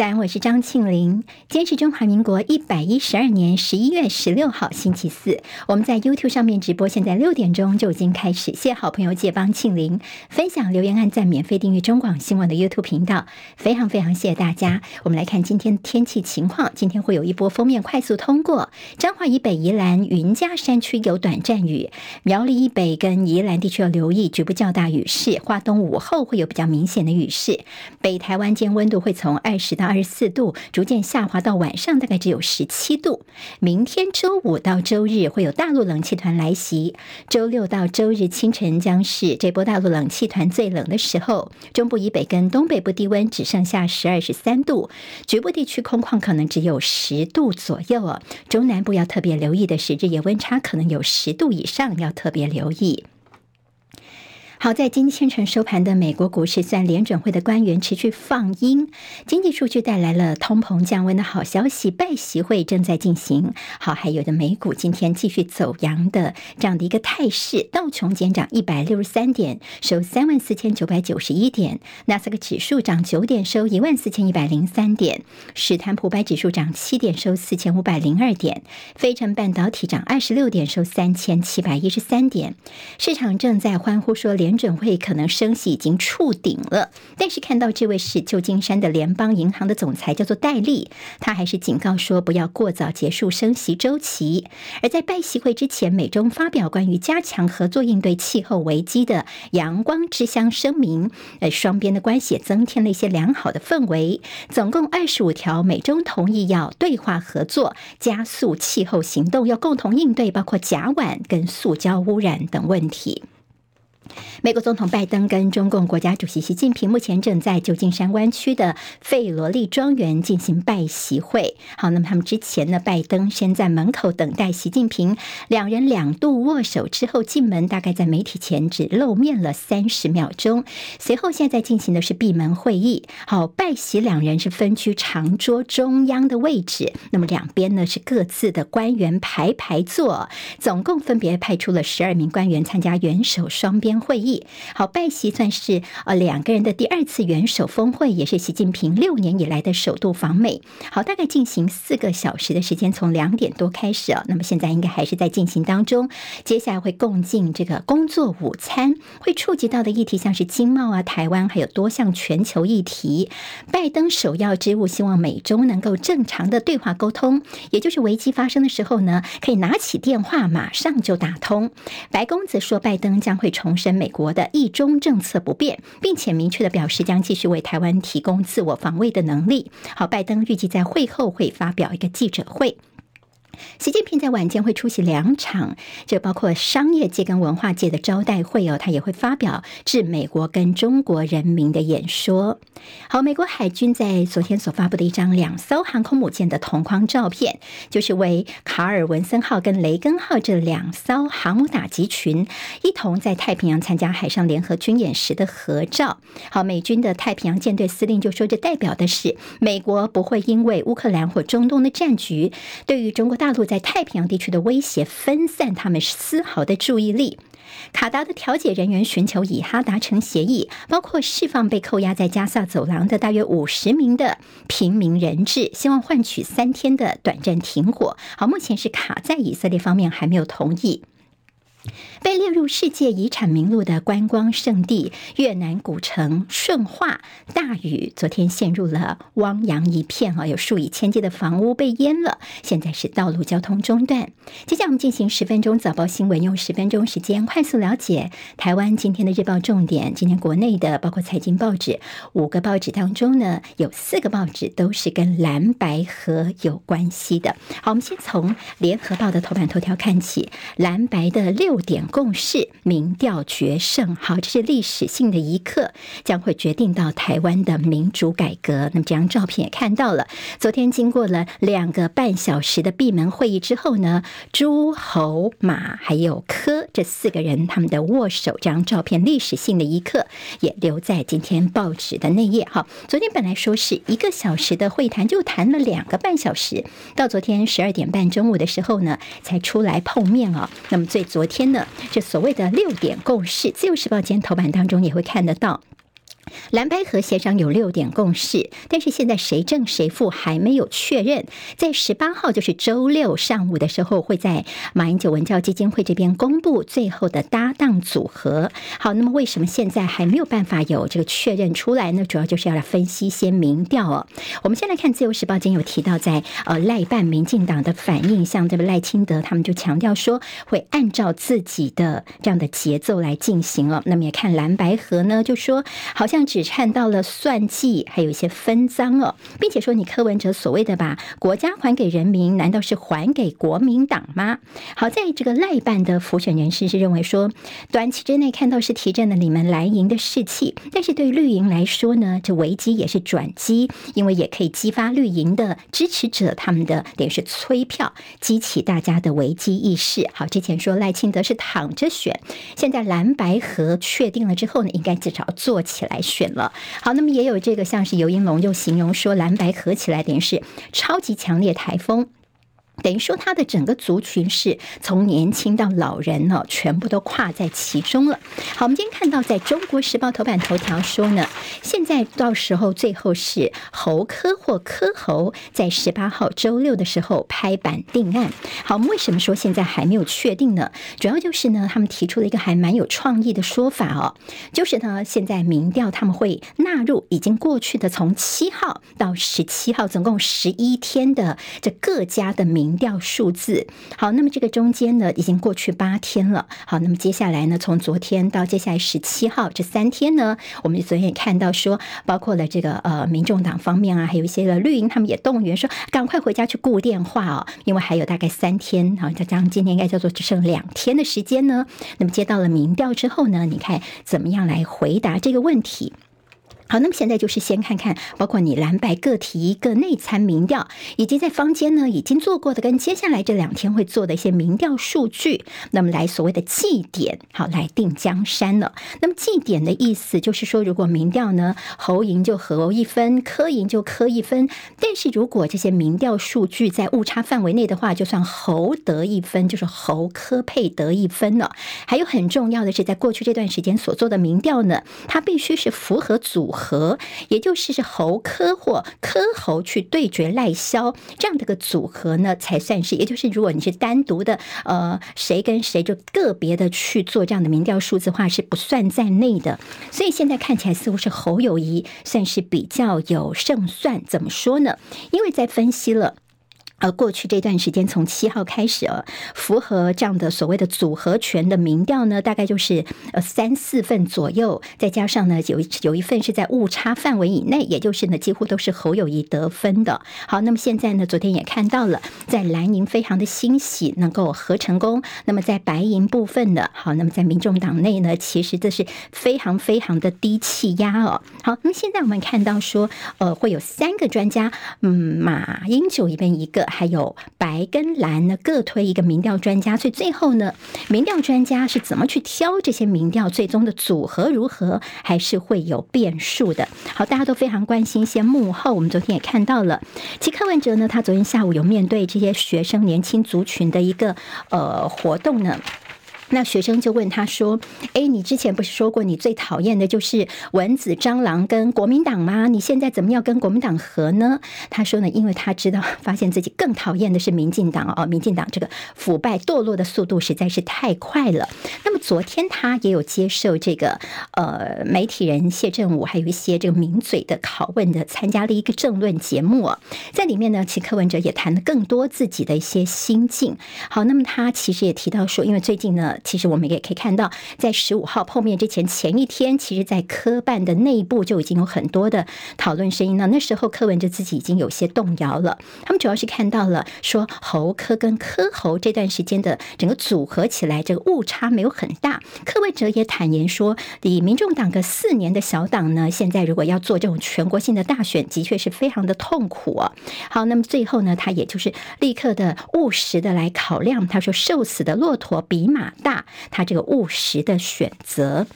早安，我是张庆玲。今天是中华民国一百一十二年十一月十六号，星期四。我们在 YouTube 上面直播，现在六点钟就已经开始。谢谢好朋友借帮庆玲分享、留言、按赞、免费订阅中广新闻的 YouTube 频道，非常非常谢谢大家。我们来看今天天气情况，今天会有一波锋面快速通过彰化以北、宜兰云嘉山区有短暂雨，苗栗以北跟宜兰地区要留意局部较大雨势，花东午后会有比较明显的雨势。北台湾间温度会从二十到二十四度逐渐下滑到晚上大概只有十七度。明天周五到周日会有大陆冷气团来袭，周六到周日清晨将是这波大陆冷气团最冷的时候。中部以北跟东北部低温只剩下十二十三度，局部地区空旷可能只有十度左右哦。中南部要特别留意的是日夜温差可能有十度以上，要特别留意。好，在今天清晨收盘的美国股市，虽然联准会的官员持续放鹰，经济数据带来了通膨降温的好消息，拜习会正在进行。好，还有的美股今天继续走阳的这样的一个态势，道琼减涨一百六十三点，收三万四千九百九十一点；纳斯克指数涨九点，收一万四千一百零三点；史坦普百指数涨七点，收四千五百零二点；非成半导体涨二十六点，收三千七百一十三点。市场正在欢呼说联。联准会可能升息已经触顶了，但是看到这位是旧金山的联邦银行的总裁叫做戴利，他还是警告说不要过早结束升息周期。而在拜习会之前，美中发表关于加强合作应对气候危机的阳光之乡声明，呃，双边的关系也增添了一些良好的氛围。总共二十五条，美中同意要对话合作，加速气候行动，要共同应对包括甲烷跟塑胶污染等问题。美国总统拜登跟中共国家主席习近平目前正在旧金山湾区的费罗利庄园进行拜习会。好，那么他们之前呢，拜登先在门口等待习近平，两人两度握手之后进门，大概在媒体前只露面了三十秒钟。随后现在进行的是闭门会议。好，拜习两人是分居长桌中央的位置，那么两边呢是各自的官员排排坐，总共分别派出了十二名官员参加元首双边会议。好，拜习算是呃两个人的第二次元首峰会，也是习近平六年以来的首度访美。好，大概进行四个小时的时间，从两点多开始啊。那么现在应该还是在进行当中。接下来会共进这个工作午餐，会触及到的议题像是经贸啊、台湾，还有多项全球议题。拜登首要之务，希望美中能够正常的对话沟通，也就是危机发生的时候呢，可以拿起电话马上就打通。白宫则说，拜登将会重申美。国的一中政策不变，并且明确的表示将继续为台湾提供自我防卫的能力。好，拜登预计在会后会发表一个记者会。习近平在晚间会出席两场，这包括商业界跟文化界的招待会哦，他也会发表致美国跟中国人民的演说。好，美国海军在昨天所发布的一张两艘航空母舰的同框照片，就是为卡尔文森号跟雷根号这两艘航母打击群一同在太平洋参加海上联合军演时的合照。好，美军的太平洋舰队司令就说，这代表的是美国不会因为乌克兰或中东的战局对于中国大。大陆在太平洋地区的威胁，分散他们丝毫的注意力。卡达的调解人员寻求以哈达成协议，包括释放被扣押在加萨走廊的大约五十名的平民人质，希望换取三天的短暂停火。好，目前是卡在以色列方面还没有同意。被列入世界遗产名录的观光胜地越南古城顺化，大雨昨天陷入了汪洋一片啊，有数以千计的房屋被淹了，现在是道路交通中断。接下来我们进行十分钟早报新闻，用十分钟时间快速了解台湾今天的日报重点。今天国内的包括财经报纸五个报纸当中呢，有四个报纸都是跟蓝白河有关系的。好，我们先从联合报的头版头条看起，蓝白的六。六点共识，民调决胜，好，这是历史性的一刻，将会决定到台湾的民主改革。那么这张照片也看到了，昨天经过了两个半小时的闭门会议之后呢，朱侯马还有柯这四个人他们的握手，这张照片历史性的一刻也留在今天报纸的内页。好，昨天本来说是一个小时的会谈，就谈了两个半小时，到昨天十二点半中午的时候呢，才出来碰面啊。那么最昨天。天呢，这所谓的六点共识，《自由时报》今天头版当中也会看得到。蓝白合协商有六点共识，但是现在谁正谁负还没有确认。在十八号，就是周六上午的时候，会在马英九文教基金会这边公布最后的搭档组合。好，那么为什么现在还没有办法有这个确认出来呢？主要就是要来分析一些民调哦。我们先来看《自由时报》今天有提到，在呃赖办民进党的反应，像这个赖清德他们就强调说会按照自己的这样的节奏来进行了。那么也看蓝白合呢，就说好像只看到了算计，还有一些分赃哦，并且说你柯文哲所谓的把国家还给人民，难道是还给国民党吗？好，在这个赖办的辅选人士是认为说，短期之内看到是提振了你们蓝营的士气，但是对绿营来说呢，这危机也是转机，因为也可以激发绿营的支持者他们的等于是催票，激起大家的危机意识。好，之前说赖清德是躺着选，现在蓝白合确定了之后呢，应该至少坐起来选了。好，那么也有这个像是尤英龙就形容说，蓝白合起来点是超级强烈台风。等于说，他的整个族群是从年轻到老人呢，全部都跨在其中了。好，我们今天看到在中国时报头版头条说呢，现在到时候最后是侯科或科侯在十八号周六的时候拍板定案。好，我们为什么说现在还没有确定呢？主要就是呢，他们提出了一个还蛮有创意的说法哦，就是呢，现在民调他们会纳入已经过去的从七号到十七号，总共十一天的这各家的民。民调数字好，那么这个中间呢，已经过去八天了。好，那么接下来呢，从昨天到接下来十七号这三天呢，我们昨天也看到说，包括了这个呃，民众党方面啊，还有一些的绿营，他们也动员说，赶快回家去顾电话哦，因为还有大概三天啊，再加上今天应该叫做只剩两天的时间呢。那么接到了民调之后呢，你看怎么样来回答这个问题？好，那么现在就是先看看，包括你蓝白各提一个内参民调，以及在坊间呢已经做过的，跟接下来这两天会做的一些民调数据，那么来所谓的绩点，好来定江山了。那么绩点的意思就是说，如果民调呢侯赢就侯一分，柯赢就柯一分，但是如果这些民调数据在误差范围内的话，就算侯得一分，就是侯柯配得一分了。还有很重要的是，在过去这段时间所做的民调呢，它必须是符合组合。和，也就是是侯科或科侯去对决赖萧这样的个组合呢，才算是。也就是如果你是单独的，呃，谁跟谁就个别的去做这样的民调数字化，是不算在内的。所以现在看起来似乎是侯友谊算是比较有胜算。怎么说呢？因为在分析了。而过去这段时间，从七号开始啊，符合这样的所谓的组合拳的民调呢，大概就是呃三四份左右，再加上呢有有一份是在误差范围以内，也就是呢几乎都是侯友谊得分的。好，那么现在呢，昨天也看到了，在蓝营非常的欣喜能够合成功，那么在白营部分的，好，那么在民众党内呢，其实这是非常非常的低气压哦。好，那么现在我们看到说，呃，会有三个专家，嗯，马英九一边一个。还有白跟蓝呢，各推一个民调专家，所以最后呢，民调专家是怎么去挑这些民调，最终的组合如何，还是会有变数的。好，大家都非常关心一些幕后，我们昨天也看到了，其实柯文哲呢，他昨天下午有面对这些学生年轻族群的一个呃活动呢。那学生就问他说：“哎，你之前不是说过你最讨厌的就是蚊子、蟑螂跟国民党吗？你现在怎么要跟国民党和呢？”他说呢，因为他知道，发现自己更讨厌的是民进党哦，民进党这个腐败堕落的速度实在是太快了。那么昨天他也有接受这个呃媒体人谢振武，还有一些这个名嘴的拷问的，参加了一个政论节目，在里面呢，其实柯文哲也谈了更多自己的一些心境。好，那么他其实也提到说，因为最近呢。其实我们也可以看到，在十五号碰面之前前一天，其实，在科办的内部就已经有很多的讨论声音了。那时候柯文哲自己已经有些动摇了。他们主要是看到了说侯科跟柯侯这段时间的整个组合起来，这个误差没有很大。柯文哲也坦言说，以民众党个四年的小党呢，现在如果要做这种全国性的大选，的确是非常的痛苦啊。好，那么最后呢，他也就是立刻的务实的来考量。他说：“瘦死的骆驼比马大。”他这个务实的选择。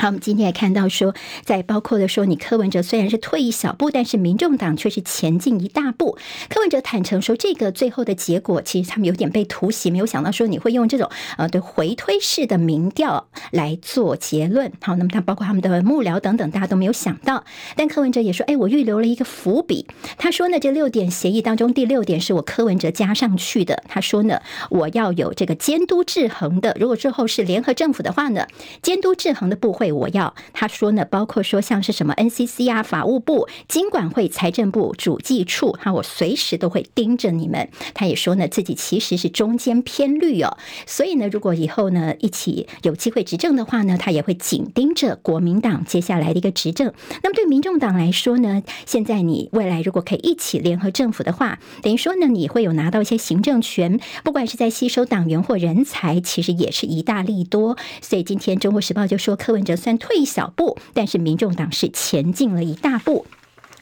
好，我们今天也看到说，在包括的说，你柯文哲虽然是退一小步，但是民众党却是前进一大步。柯文哲坦诚说，这个最后的结果其实他们有点被突袭，没有想到说你会用这种呃对回推式的民调来做结论。好，那么他包括他们的幕僚等等，大家都没有想到。但柯文哲也说，哎，我预留了一个伏笔。他说呢，这六点协议当中第六点是我柯文哲加上去的。他说呢，我要有这个监督制衡的。如果之后是联合政府的话呢，监督制衡的部会。我要他说呢，包括说像是什么 NCC 啊、法务部、经管会、财政部、主计处，哈，我随时都会盯着你们。他也说呢，自己其实是中间偏绿哦，所以呢，如果以后呢一起有机会执政的话呢，他也会紧盯着国民党接下来的一个执政。那么对民众党来说呢，现在你未来如果可以一起联合政府的话，等于说呢，你会有拿到一些行政权，不管是在吸收党员或人才，其实也是一大利多。所以今天《中国时报》就说柯文哲。算退一小步，但是民众党是前进了一大步。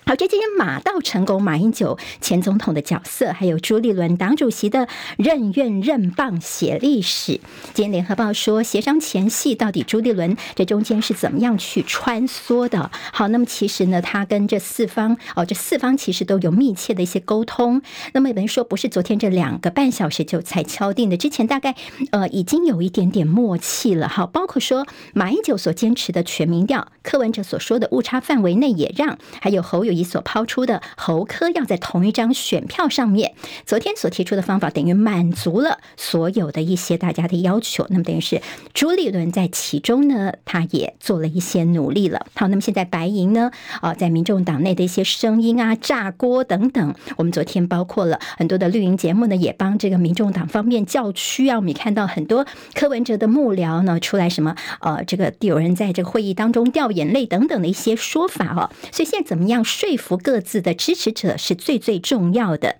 好，这今天马到成功，马英九前总统的角色，还有朱立伦党主席的任愿任棒写历史。今天联合报说，协商前戏到底朱立伦这中间是怎么样去穿梭的？好，那么其实呢，他跟这四方哦，这四方其实都有密切的一些沟通。那么有人说，不是昨天这两个半小时就才敲定的，之前大概呃已经有一点点默契了。好，包括说马英九所坚持的全民调，柯文哲所说的误差范围内也让，还有侯友。你所抛出的侯科要在同一张选票上面，昨天所提出的方法等于满足了所有的一些大家的要求。那么等于是朱立伦在其中呢，他也做了一些努力了。好，那么现在白银呢，啊，在民众党内的一些声音啊、炸锅等等，我们昨天包括了很多的绿营节目呢，也帮这个民众党方面叫屈啊。我们也看到很多柯文哲的幕僚呢出来什么呃，这个有人在这个会议当中掉眼泪等等的一些说法哦。所以现在怎么样说说服各自的支持者是最最重要的。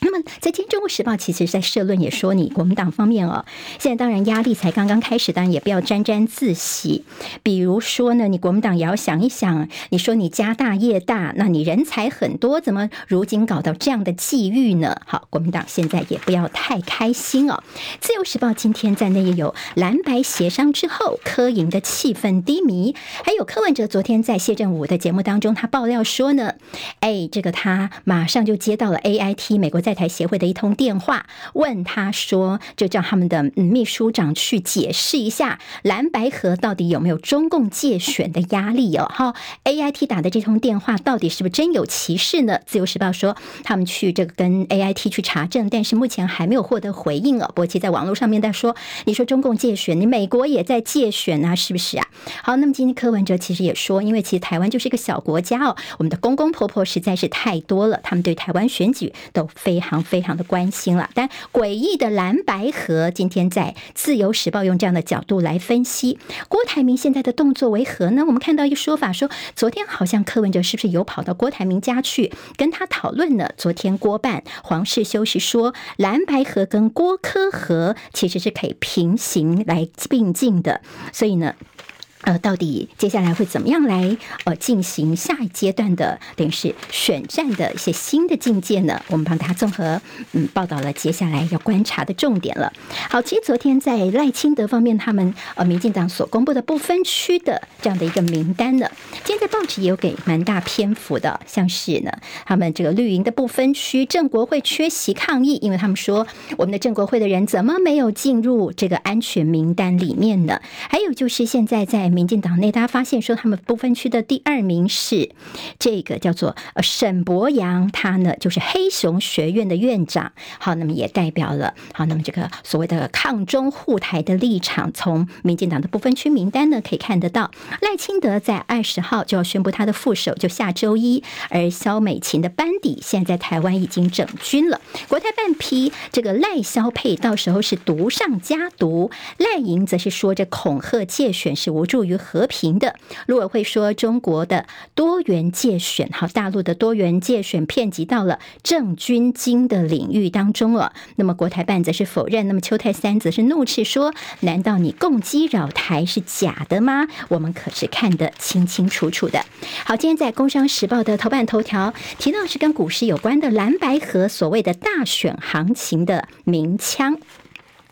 那么，在今天《中国时报》其实，在社论也说，你国民党方面哦，现在当然压力才刚刚开始，当然也不要沾沾自喜。比如说呢，你国民党也要想一想，你说你家大业大，那你人才很多，怎么如今搞到这样的际遇呢？好，国民党现在也不要太开心哦。《自由时报》今天在那也有蓝白协商之后，柯营的气氛低迷，还有柯文哲昨天在谢振武的节目当中，他爆料说呢，哎，这个他马上就接到了 AIT 美国在台协会的一通电话，问他说，就叫他们的秘书长去解释一下蓝白河到底有没有中共借选的压力哦。好，A I T 打的这通电话到底是不是真有其事呢？自由时报说他们去这个跟 A I T 去查证，但是目前还没有获得回应哦。伯奇在网络上面在说，你说中共借选，你美国也在借选啊，是不是啊？好，那么今天柯文哲其实也说，因为其实台湾就是一个小国家哦，我们的公公婆婆实在是太多了，他们对台湾选举都非常。非常非常的关心了，但诡异的蓝白河今天在自由时报用这样的角度来分析郭台铭现在的动作为何呢？我们看到一个说法说，昨天好像柯文哲是不是有跑到郭台铭家去跟他讨论呢？昨天郭办黄世修是说蓝白河跟郭柯河其实是可以平行来并进的，所以呢。呃，到底接下来会怎么样来呃进行下一阶段的等于是选战的一些新的境界呢？我们帮大家综合嗯报道了接下来要观察的重点了。好，其实昨天在赖清德方面，他们呃民进党所公布的不分区的这样的一个名单呢，今天在报纸也有给蛮大篇幅的，像是呢他们这个绿营的不分区郑国会缺席抗议，因为他们说我们的郑国会的人怎么没有进入这个安全名单里面呢？还有就是现在在民进党内，大家发现说，他们不分区的第二名是这个叫做呃沈博阳，他呢就是黑熊学院的院长。好，那么也代表了好，那么这个所谓的抗中护台的立场，从民进党的不分区名单呢可以看得到。赖清德在二十号就要宣布他的副手，就下周一。而萧美琴的班底现在在台湾已经整军了。国台办批这个赖萧配，到时候是毒上加毒。赖莹则是说这恐吓借选是无助。助于和平的陆委会说，中国的多元界选，好，大陆的多元界选遍及到了政军经的领域当中了。那么国台办则是否认，那么邱泰三则是怒斥说：“难道你共机扰台是假的吗？我们可是看得清清楚楚的。”好，今天在《工商时报》的头版头条提到是跟股市有关的蓝白河所谓的大选行情的鸣枪。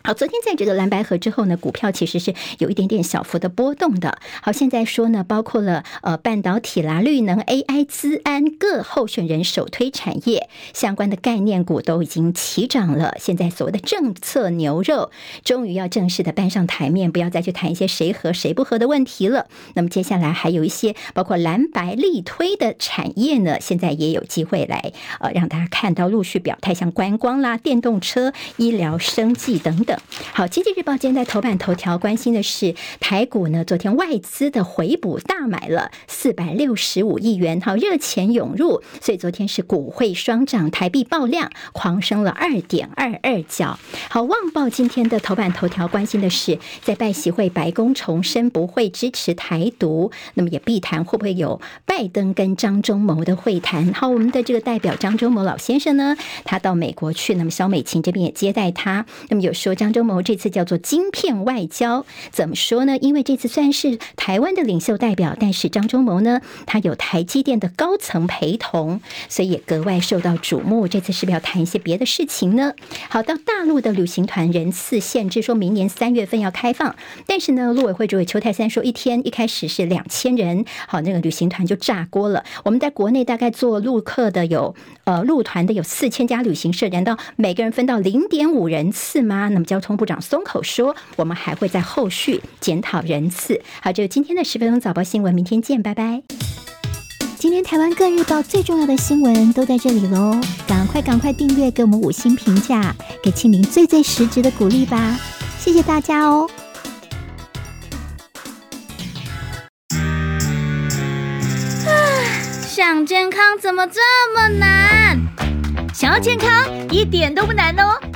好，昨天在这个蓝白合之后呢，股票其实是有一点点小幅的波动的。好，现在说呢，包括了呃半导体啦、绿能、AI、资安各候选人首推产业相关的概念股都已经齐涨了。现在所谓的政策牛肉终于要正式的搬上台面，不要再去谈一些谁和谁不和的问题了。那么接下来还有一些包括蓝白力推的产业呢，现在也有机会来呃让大家看到陆续表态，像观光啦、电动车、医疗、生技等等。好，经济日报今天在头版头条关心的是台股呢，昨天外资的回补大买了四百六十五亿元，好，热钱涌入，所以昨天是股汇双涨，台币爆量狂升了二点二二角。好，旺报今天的头版头条关心的是在拜习会，白宫重申不会支持台独，那么也必谈会不会有拜登跟张忠谋的会谈。好，我们的这个代表张忠谋老先生呢，他到美国去，那么萧美琴这边也接待他，那么有说张。张忠谋这次叫做晶片外交，怎么说呢？因为这次虽然是台湾的领袖代表，但是张忠谋呢，他有台积电的高层陪同，所以也格外受到瞩目。这次是不是要谈一些别的事情呢？好，到大陆的旅行团人次限制，说明年三月份要开放，但是呢，陆委会主委邱泰三说，一天一开始是两千人，好，那个旅行团就炸锅了。我们在国内大概做陆客的有呃陆团的有四千家旅行社，难道每个人分到零点五人次吗？那么交通部长松口说，我们还会在后续检讨人次。好，就今天的十分钟早报新闻，明天见，拜拜。今天台湾各日报最重要的新闻都在这里喽，赶快赶快订阅，给我们五星评价，给庆明最最实质的鼓励吧，谢谢大家哦。啊，想健康怎么这么难？想要健康一点都不难哦。